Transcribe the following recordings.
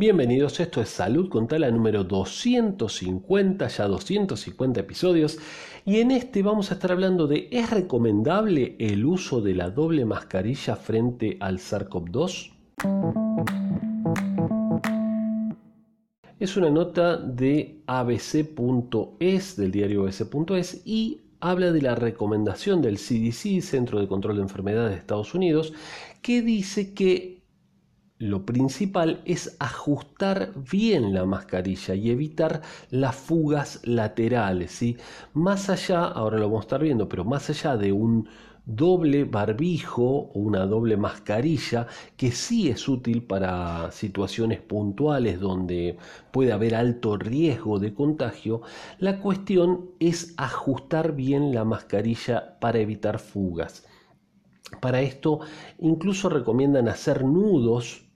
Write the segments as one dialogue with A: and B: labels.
A: Bienvenidos, esto es Salud con Tala número 250, ya 250 episodios, y en este vamos a estar hablando de ¿es recomendable el uso de la doble mascarilla frente al SARS-CoV-2? Es una nota de abc.es, del diario abc.es, y habla de la recomendación del CDC, Centro de Control de Enfermedades de Estados Unidos, que dice que lo principal es ajustar bien la mascarilla y evitar las fugas laterales. ¿sí? Más allá, ahora lo vamos a estar viendo, pero más allá de un doble barbijo o una doble mascarilla que sí es útil para situaciones puntuales donde puede haber alto riesgo de contagio, la cuestión es ajustar bien la mascarilla para evitar fugas. Para esto incluso recomiendan hacer nudos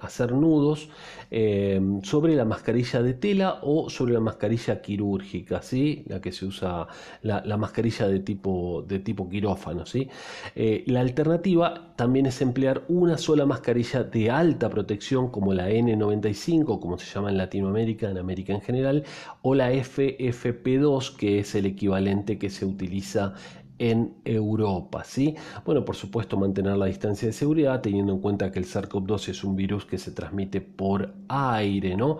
A: hacer nudos eh, sobre la mascarilla de tela o sobre la mascarilla quirúrgica, ¿sí? la que se usa, la, mascarilla de tipo, de tipo quirófano. ¿sí? Eh, la alternativa también es emplear una sola mascarilla de alta protección como la N95, como se llama en Latinoamérica, en América en general, o la FFP2, que es el equivalente que se utiliza en Europa. ¿sí? Bueno, por supuesto, mantener la distancia de seguridad, teniendo en cuenta que el SARS-CoV-2 es un virus que se transmite por aire. ¿no?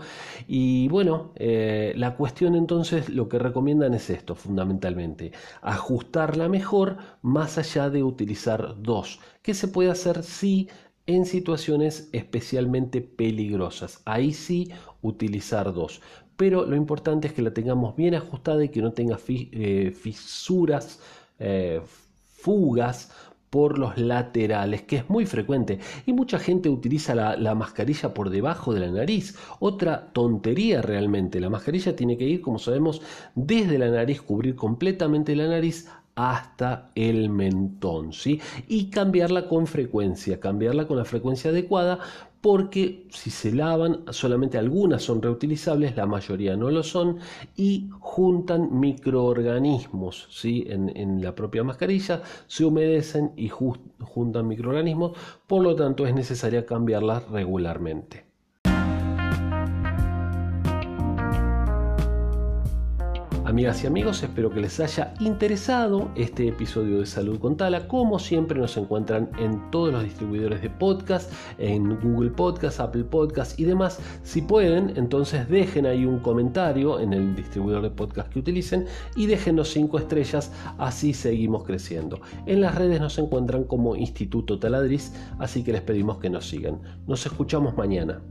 A: Y bueno, eh, la cuestión entonces, lo que recomiendan es esto, fundamentalmente, ajustarla mejor más allá de utilizar dos. ¿Qué se puede hacer si en situaciones especialmente peligrosas. Ahí sí utilizar dos. Pero lo importante es que la tengamos bien ajustada y que no tenga eh, fisuras eh, fugas por los laterales, que es muy frecuente. Y mucha gente utiliza la, la, mascarilla por debajo de la nariz. Otra tontería realmente. La mascarilla tiene que ir, como sabemos, desde la nariz, cubrir completamente la nariz hasta el mentón, ¿sí? Y cambiarla con frecuencia, cambiarla con la frecuencia adecuada, porque si se lavan, solamente algunas son reutilizables, la mayoría no lo son, y juntan microorganismos, ¿sí? En, la propia mascarilla se humedecen y juntan microorganismos, por lo tanto es necesaria cambiarlas regularmente. Amigas y amigos, espero que les haya interesado este episodio de Salud con Tala. Como siempre nos encuentran en todos los distribuidores de podcast, en Google Podcast, Apple Podcast y demás. Si pueden, entonces dejen ahí un comentario en el distribuidor de podcast que utilicen y déjenos 5 estrellas, así seguimos creciendo. En las redes nos encuentran como Instituto Taladriz, así que les pedimos que nos sigan. Nos escuchamos mañana.